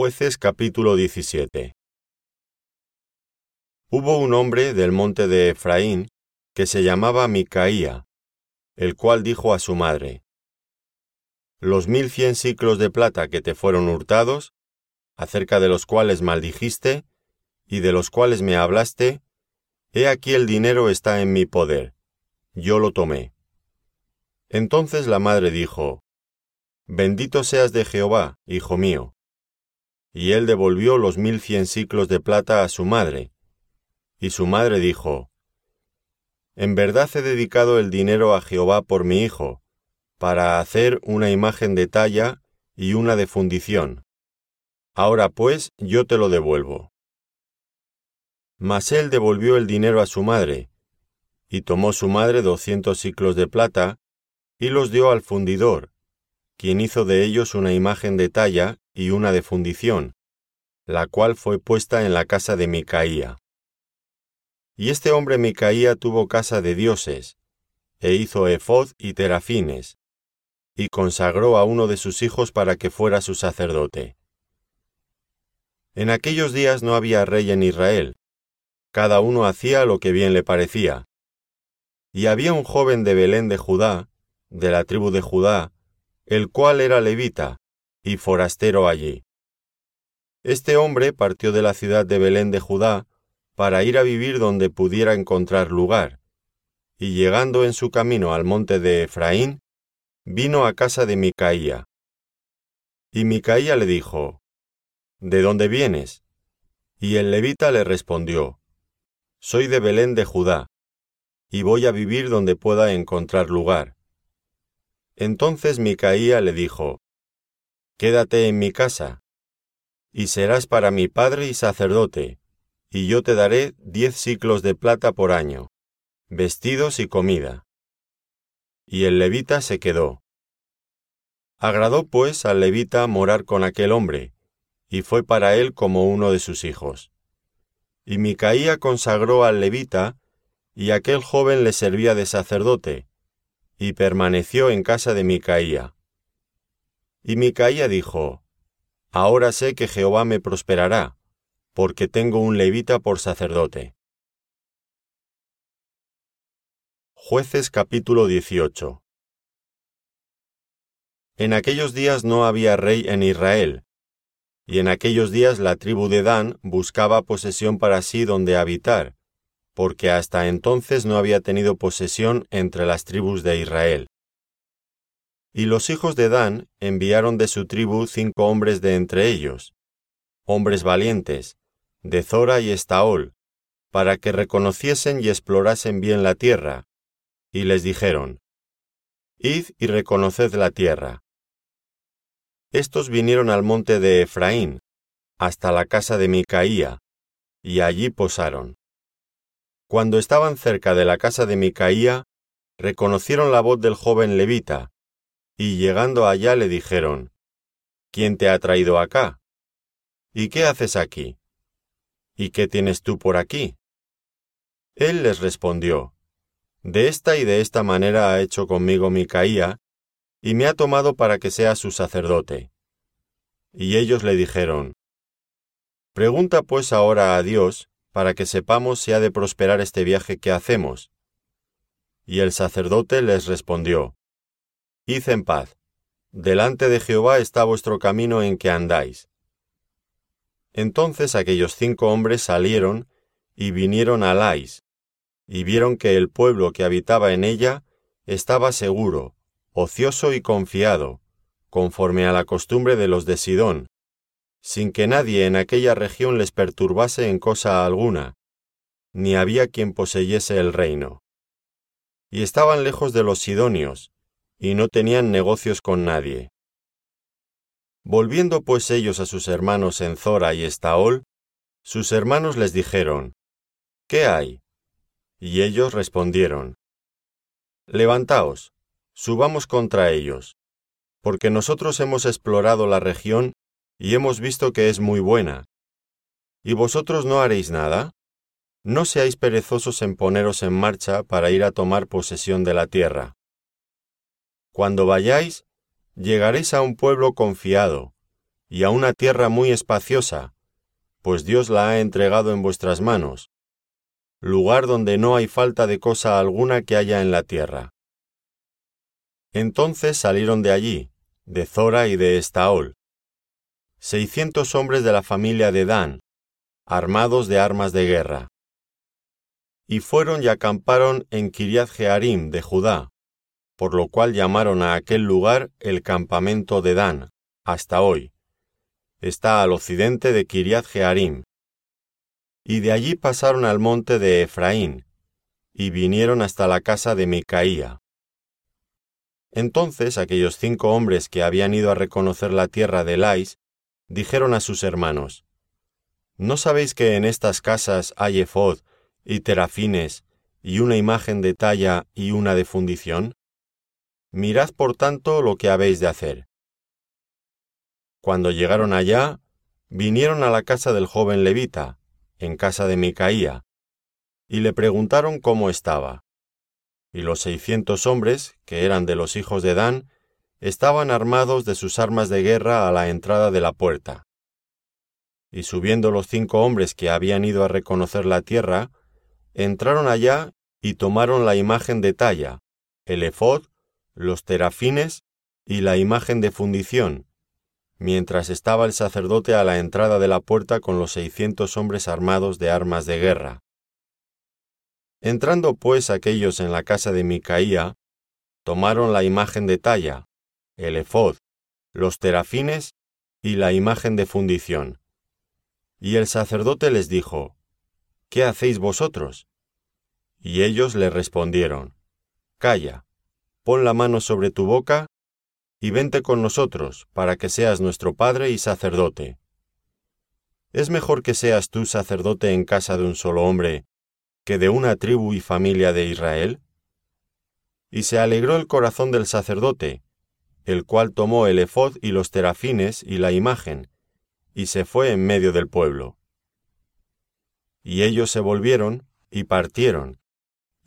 Jueces capítulo 17 Hubo un hombre del monte de Efraín que se llamaba Micaía, el cual dijo a su madre, Los mil cien ciclos de plata que te fueron hurtados, acerca de los cuales maldijiste, y de los cuales me hablaste, he aquí el dinero está en mi poder, yo lo tomé. Entonces la madre dijo, Bendito seas de Jehová, hijo mío. Y él devolvió los mil cien ciclos de plata a su madre. Y su madre dijo, En verdad he dedicado el dinero a Jehová por mi hijo, para hacer una imagen de talla y una de fundición. Ahora pues yo te lo devuelvo. Mas él devolvió el dinero a su madre, y tomó su madre doscientos ciclos de plata, y los dio al fundidor, quien hizo de ellos una imagen de talla y una de fundición, la cual fue puesta en la casa de Micaía. Y este hombre Micaía tuvo casa de dioses, e hizo efod y terafines, y consagró a uno de sus hijos para que fuera su sacerdote. En aquellos días no había rey en Israel, cada uno hacía lo que bien le parecía. Y había un joven de Belén de Judá, de la tribu de Judá, el cual era levita, y forastero allí. Este hombre partió de la ciudad de Belén de Judá para ir a vivir donde pudiera encontrar lugar, y llegando en su camino al monte de Efraín, vino a casa de Micaía. Y Micaía le dijo, ¿De dónde vienes? Y el levita le respondió, Soy de Belén de Judá, y voy a vivir donde pueda encontrar lugar. Entonces Micaía le dijo, Quédate en mi casa, y serás para mi padre y sacerdote, y yo te daré diez ciclos de plata por año, vestidos y comida. Y el levita se quedó. Agradó pues al levita morar con aquel hombre, y fue para él como uno de sus hijos. Y Micaía consagró al levita, y aquel joven le servía de sacerdote, y permaneció en casa de Micaía. Y Micaía dijo, Ahora sé que Jehová me prosperará, porque tengo un levita por sacerdote. Jueces capítulo 18 En aquellos días no había rey en Israel, y en aquellos días la tribu de Dan buscaba posesión para sí donde habitar, porque hasta entonces no había tenido posesión entre las tribus de Israel. Y los hijos de Dan enviaron de su tribu cinco hombres de entre ellos, hombres valientes, de Zora y Estaol, para que reconociesen y explorasen bien la tierra, y les dijeron, Id y reconoced la tierra. Estos vinieron al monte de Efraín, hasta la casa de Micaía, y allí posaron. Cuando estaban cerca de la casa de Micaía, reconocieron la voz del joven levita, y llegando allá le dijeron, ¿Quién te ha traído acá? ¿Y qué haces aquí? ¿Y qué tienes tú por aquí? Él les respondió, De esta y de esta manera ha hecho conmigo Micaía, y me ha tomado para que sea su sacerdote. Y ellos le dijeron, Pregunta pues ahora a Dios, para que sepamos si ha de prosperar este viaje que hacemos. Y el sacerdote les respondió, Id en paz, delante de Jehová está vuestro camino en que andáis. Entonces aquellos cinco hombres salieron y vinieron a Lais, y vieron que el pueblo que habitaba en ella estaba seguro, ocioso y confiado, conforme a la costumbre de los de Sidón, sin que nadie en aquella región les perturbase en cosa alguna, ni había quien poseyese el reino. Y estaban lejos de los sidonios, y no tenían negocios con nadie. Volviendo pues ellos a sus hermanos en Zora y Estaol, sus hermanos les dijeron, ¿Qué hay? Y ellos respondieron, Levantaos, subamos contra ellos, porque nosotros hemos explorado la región y hemos visto que es muy buena. ¿Y vosotros no haréis nada? No seáis perezosos en poneros en marcha para ir a tomar posesión de la tierra. Cuando vayáis, llegaréis a un pueblo confiado, y a una tierra muy espaciosa, pues Dios la ha entregado en vuestras manos, lugar donde no hay falta de cosa alguna que haya en la tierra. Entonces salieron de allí, de Zora y de Estaol, seiscientos hombres de la familia de Dan, armados de armas de guerra. Y fueron y acamparon en Kiriath Jearim de Judá, por lo cual llamaron a aquel lugar el campamento de Dan, hasta hoy. Está al occidente de Kiriath Jearim. Y de allí pasaron al monte de Efraín, y vinieron hasta la casa de Micaía. Entonces aquellos cinco hombres que habían ido a reconocer la tierra de Lais dijeron a sus hermanos, ¿No sabéis que en estas casas hay efod y terafines y una imagen de talla y una de fundición? Mirad por tanto lo que habéis de hacer. Cuando llegaron allá, vinieron a la casa del joven levita, en casa de Micaía, y le preguntaron cómo estaba. Y los seiscientos hombres, que eran de los hijos de Dan, estaban armados de sus armas de guerra a la entrada de la puerta. Y subiendo los cinco hombres que habían ido a reconocer la tierra, entraron allá y tomaron la imagen de talla, el efod, los terafines y la imagen de fundición, mientras estaba el sacerdote a la entrada de la puerta con los seiscientos hombres armados de armas de guerra. Entrando pues aquellos en la casa de Micaía, tomaron la imagen de talla, el efod, los terafines y la imagen de fundición. Y el sacerdote les dijo, ¿Qué hacéis vosotros? Y ellos le respondieron, Calla, pon la mano sobre tu boca, y vente con nosotros, para que seas nuestro Padre y sacerdote. ¿Es mejor que seas tú sacerdote en casa de un solo hombre, que de una tribu y familia de Israel? Y se alegró el corazón del sacerdote, el cual tomó el efod y los terafines y la imagen, y se fue en medio del pueblo. Y ellos se volvieron y partieron,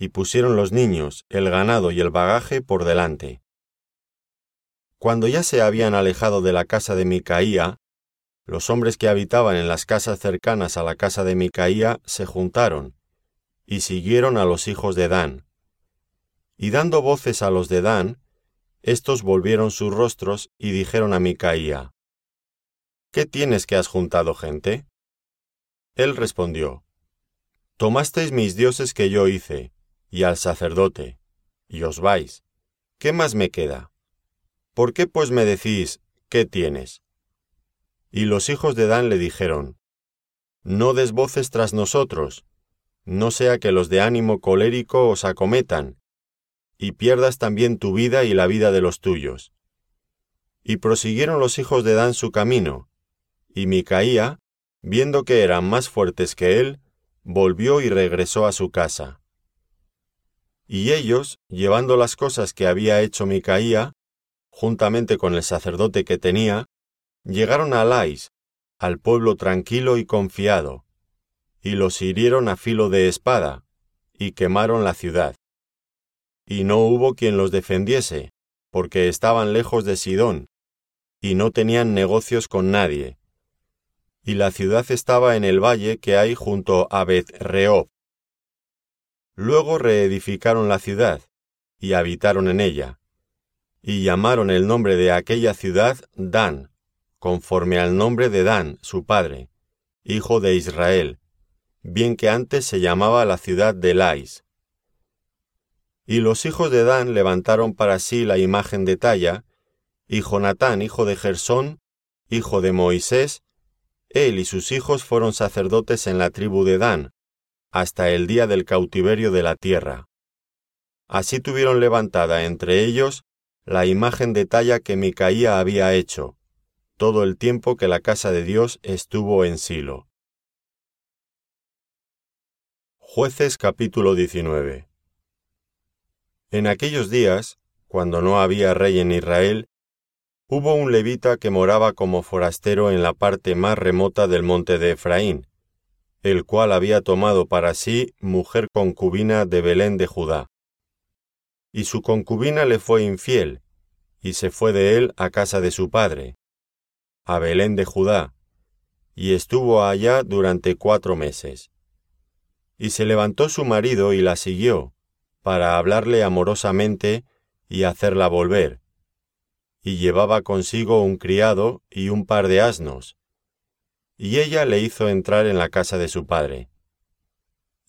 y pusieron los niños, el ganado y el bagaje por delante. Cuando ya se habían alejado de la casa de Micaía, los hombres que habitaban en las casas cercanas a la casa de Micaía se juntaron, y siguieron a los hijos de Dan. Y dando voces a los de Dan, estos volvieron sus rostros y dijeron a Micaía, ¿Qué tienes que has juntado gente? Él respondió, Tomasteis mis dioses que yo hice, y al sacerdote, y os vais. ¿Qué más me queda? ¿Por qué pues me decís, ¿qué tienes? Y los hijos de Dan le dijeron, No des voces tras nosotros, no sea que los de ánimo colérico os acometan, y pierdas también tu vida y la vida de los tuyos. Y prosiguieron los hijos de Dan su camino, y Micaía, viendo que eran más fuertes que él, volvió y regresó a su casa. Y ellos, llevando las cosas que había hecho Micaía, juntamente con el sacerdote que tenía, llegaron a Lais, al pueblo tranquilo y confiado, y los hirieron a filo de espada, y quemaron la ciudad y no hubo quien los defendiese, porque estaban lejos de Sidón, y no tenían negocios con nadie. Y la ciudad estaba en el valle que hay junto a Beth Rehob. Luego reedificaron la ciudad, y habitaron en ella, y llamaron el nombre de aquella ciudad Dan, conforme al nombre de Dan, su padre, hijo de Israel, bien que antes se llamaba la ciudad de Lais. Y los hijos de Dan levantaron para sí la imagen de talla, y Jonatán, hijo de Gersón, hijo de Moisés, él y sus hijos fueron sacerdotes en la tribu de Dan, hasta el día del cautiverio de la tierra. Así tuvieron levantada entre ellos la imagen de talla que Micaía había hecho, todo el tiempo que la casa de Dios estuvo en Silo. Jueces capítulo 19 en aquellos días, cuando no había rey en Israel, hubo un levita que moraba como forastero en la parte más remota del monte de Efraín, el cual había tomado para sí mujer concubina de Belén de Judá. Y su concubina le fue infiel, y se fue de él a casa de su padre. a Belén de Judá, y estuvo allá durante cuatro meses. Y se levantó su marido y la siguió, para hablarle amorosamente y hacerla volver, y llevaba consigo un criado y un par de asnos, y ella le hizo entrar en la casa de su padre.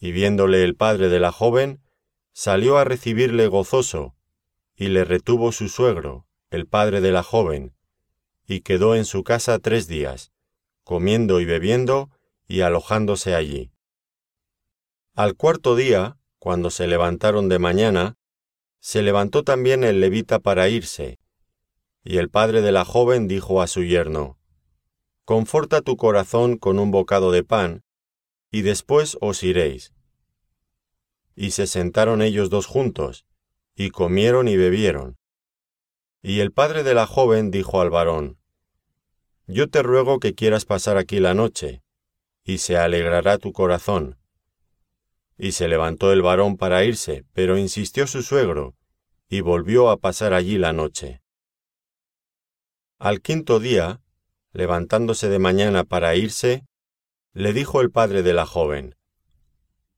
Y viéndole el padre de la joven, salió a recibirle gozoso, y le retuvo su suegro, el padre de la joven, y quedó en su casa tres días, comiendo y bebiendo y alojándose allí. Al cuarto día, cuando se levantaron de mañana, se levantó también el levita para irse, y el padre de la joven dijo a su yerno, Conforta tu corazón con un bocado de pan, y después os iréis. Y se sentaron ellos dos juntos, y comieron y bebieron. Y el padre de la joven dijo al varón, Yo te ruego que quieras pasar aquí la noche, y se alegrará tu corazón. Y se levantó el varón para irse, pero insistió su suegro, y volvió a pasar allí la noche. Al quinto día, levantándose de mañana para irse, le dijo el padre de la joven,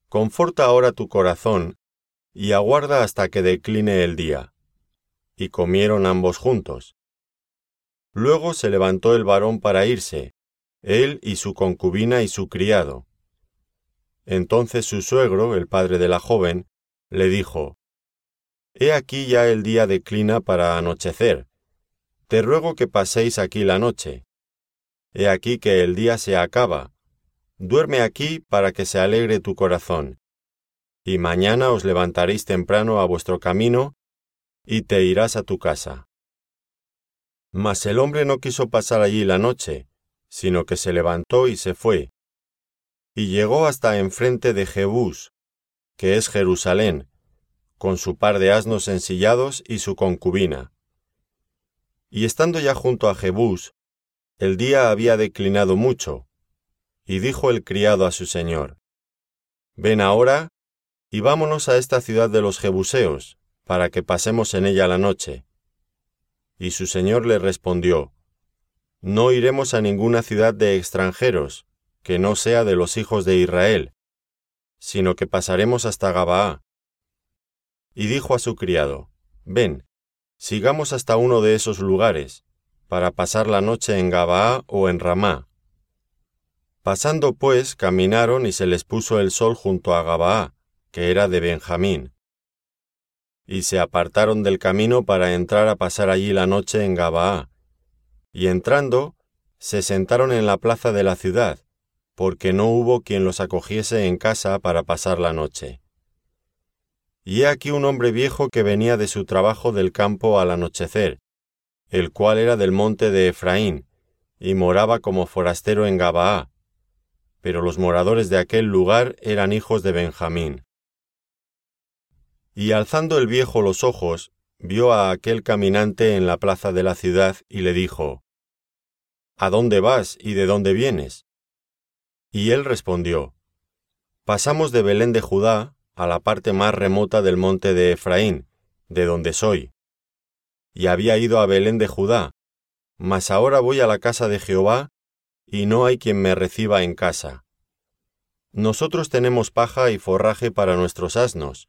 Conforta ahora tu corazón y aguarda hasta que decline el día. Y comieron ambos juntos. Luego se levantó el varón para irse, él y su concubina y su criado. Entonces su suegro, el padre de la joven, le dijo, He aquí ya el día declina para anochecer. Te ruego que paséis aquí la noche. He aquí que el día se acaba. Duerme aquí para que se alegre tu corazón. Y mañana os levantaréis temprano a vuestro camino, y te irás a tu casa. Mas el hombre no quiso pasar allí la noche, sino que se levantó y se fue, y llegó hasta enfrente de Jebús, que es Jerusalén, con su par de asnos ensillados y su concubina. Y estando ya junto a Jebús, el día había declinado mucho, y dijo el criado a su señor, Ven ahora, y vámonos a esta ciudad de los Jebuseos, para que pasemos en ella la noche. Y su señor le respondió, No iremos a ninguna ciudad de extranjeros, que no sea de los hijos de Israel, sino que pasaremos hasta Gabaá. Y dijo a su criado, Ven, sigamos hasta uno de esos lugares, para pasar la noche en Gabaá o en Ramá. Pasando pues, caminaron y se les puso el sol junto a Gabaá, que era de Benjamín y se apartaron del camino para entrar a pasar allí la noche en Gabaá. Y entrando, se sentaron en la plaza de la ciudad, porque no hubo quien los acogiese en casa para pasar la noche. Y he aquí un hombre viejo que venía de su trabajo del campo al anochecer, el cual era del monte de Efraín, y moraba como forastero en Gabaá, pero los moradores de aquel lugar eran hijos de Benjamín. Y alzando el viejo los ojos, vio a aquel caminante en la plaza de la ciudad y le dijo, ¿A dónde vas y de dónde vienes? Y él respondió, Pasamos de Belén de Judá a la parte más remota del monte de Efraín, de donde soy. Y había ido a Belén de Judá, mas ahora voy a la casa de Jehová, y no hay quien me reciba en casa. Nosotros tenemos paja y forraje para nuestros asnos,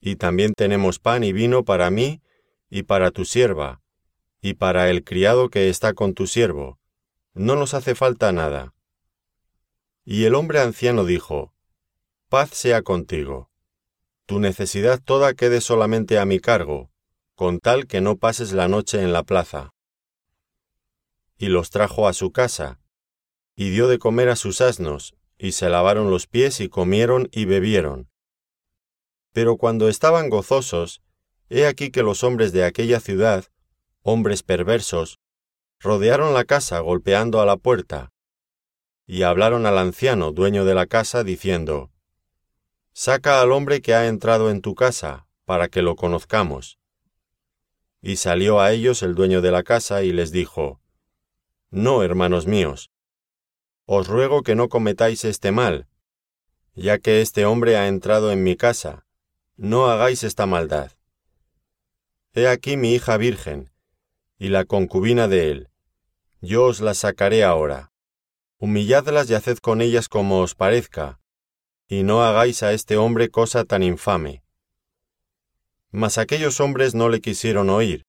y también tenemos pan y vino para mí y para tu sierva, y para el criado que está con tu siervo. No nos hace falta nada. Y el hombre anciano dijo, Paz sea contigo. Tu necesidad toda quede solamente a mi cargo, con tal que no pases la noche en la plaza. Y los trajo a su casa, y dio de comer a sus asnos, y se lavaron los pies y comieron y bebieron. Pero cuando estaban gozosos, he aquí que los hombres de aquella ciudad, hombres perversos, rodearon la casa golpeando a la puerta, y hablaron al anciano, dueño de la casa, diciendo, Saca al hombre que ha entrado en tu casa, para que lo conozcamos. Y salió a ellos el dueño de la casa y les dijo, No, hermanos míos, os ruego que no cometáis este mal, ya que este hombre ha entrado en mi casa, no hagáis esta maldad. He aquí mi hija virgen, y la concubina de él. yo os las sacaré ahora. Humilladlas y haced con ellas como os parezca, y no hagáis a este hombre cosa tan infame. Mas aquellos hombres no le quisieron oír,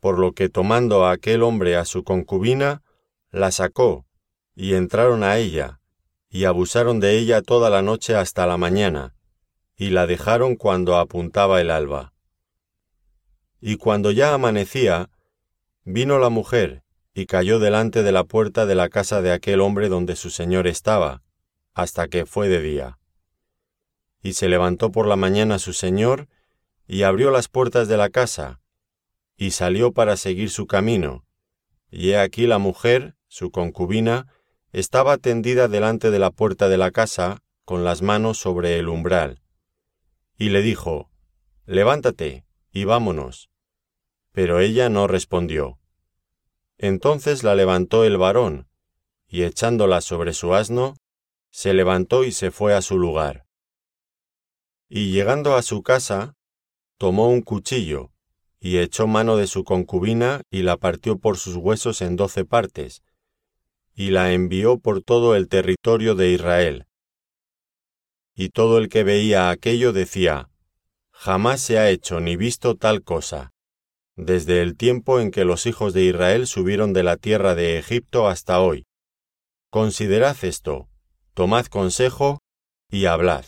por lo que tomando a aquel hombre a su concubina, la sacó, y entraron a ella, y abusaron de ella toda la noche hasta la mañana, y la dejaron cuando apuntaba el alba. Y cuando ya amanecía, vino la mujer, y cayó delante de la puerta de la casa de aquel hombre donde su señor estaba, hasta que fue de día. Y se levantó por la mañana su señor, y abrió las puertas de la casa, y salió para seguir su camino, y he aquí la mujer, su concubina, estaba tendida delante de la puerta de la casa, con las manos sobre el umbral. Y le dijo, Levántate, y vámonos. Pero ella no respondió. Entonces la levantó el varón, y echándola sobre su asno, se levantó y se fue a su lugar. Y llegando a su casa, tomó un cuchillo, y echó mano de su concubina y la partió por sus huesos en doce partes, y la envió por todo el territorio de Israel. Y todo el que veía aquello decía, Jamás se ha hecho ni visto tal cosa desde el tiempo en que los hijos de Israel subieron de la tierra de Egipto hasta hoy. Considerad esto, tomad consejo y hablad.